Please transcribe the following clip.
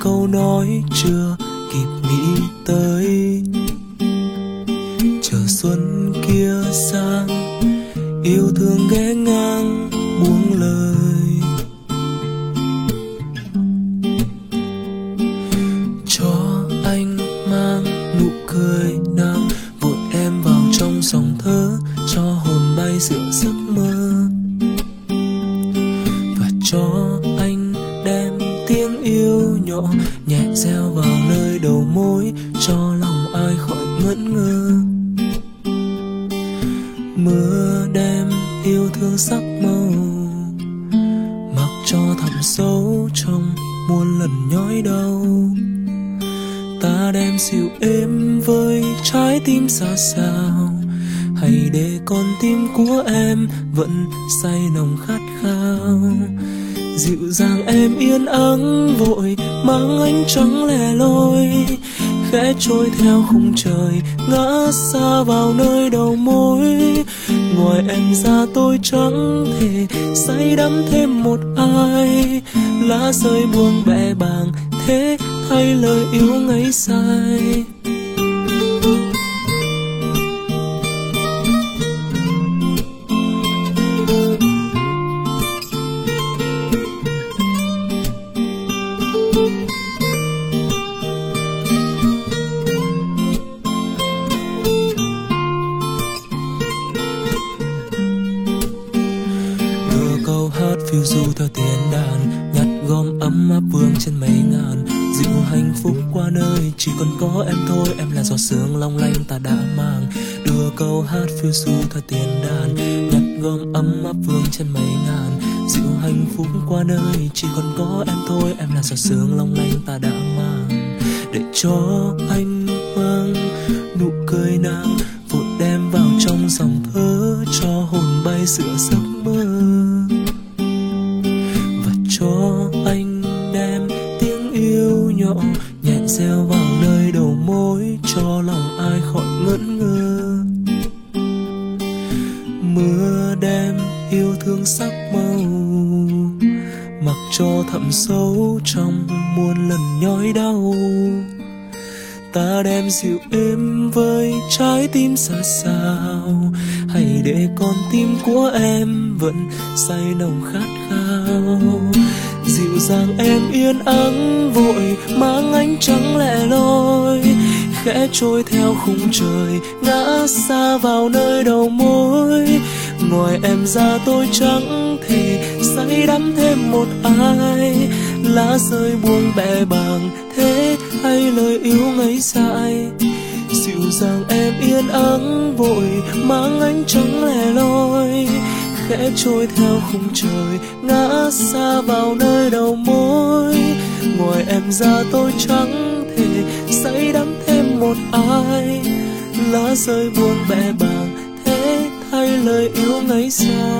câu nói chưa kịp nghĩ tới. Chờ xuân kia sang, yêu thương ghé ngang buông lời. Cho anh mang nụ cười nàng vội em vào trong dòng thơ cho hồn bay giữa giấc mơ. Nhỏ nhẹ reo vào nơi đầu môi cho lòng ai khỏi ngẩn ngơ. Mưa đem yêu thương sắc màu, mặc cho thẳm sâu trong muôn lần nhói đau. Ta đem dịu êm với trái tim xa xao, hãy để con tim của em vẫn say nồng khát khao dịu dàng em yên ắng vội, mang ánh trắng lẻ loi, khẽ trôi theo khung trời, ngã xa vào nơi đầu mối. Ngoài em ra tôi chẳng thể say đắm thêm một ai. Lá rơi buông bẹ bàng, thế thay lời yêu ngấy say? Phiêu du theo tiếng đàn, nhặt gom ấm áp vương trên mấy ngàn. Dịu hạnh phúc qua nơi, chỉ còn có em thôi, em là giọt sương long lanh ta đã mang. Đưa câu hát phiêu du theo tiếng đàn, nhặt gom ấm áp vương trên mấy ngàn. Dịu hạnh phúc qua nơi, chỉ còn có em thôi, em là giọt sương long lanh ta đã mang. Để cho anh mang nụ cười nàng vội đem vào trong dòng thơ cho hồn bay giữa giấc mơ. Nhẹ reo vào nơi đầu môi cho lòng ai khỏi ngẩn ngơ. Mưa đem yêu thương sắc màu, mặc cho thẳm sâu trong muôn lần nhói đau. Ta đem dịu êm với trái tim xa xao hãy để con tim của em vẫn say nồng khát khao dịu dàng em yên ắng vội, mang ánh trắng lẻ loi, khẽ trôi theo khung trời, ngã xa vào nơi đầu môi. Ngoài em ra tôi chẳng thể say đắm thêm một ai. Lá rơi buông bè bàng, thế hay lời yêu ngấy dại. Dịu dàng em yên ắng vội, mang ánh trắng lẻ loi sẽ trôi theo khung trời, ngã xa vào nơi đầu môi ngoài em ra tôi chẳng thể say đắm thêm một ai. Lá rơi buông bẹ bàng thế thay lời yêu ngày xưa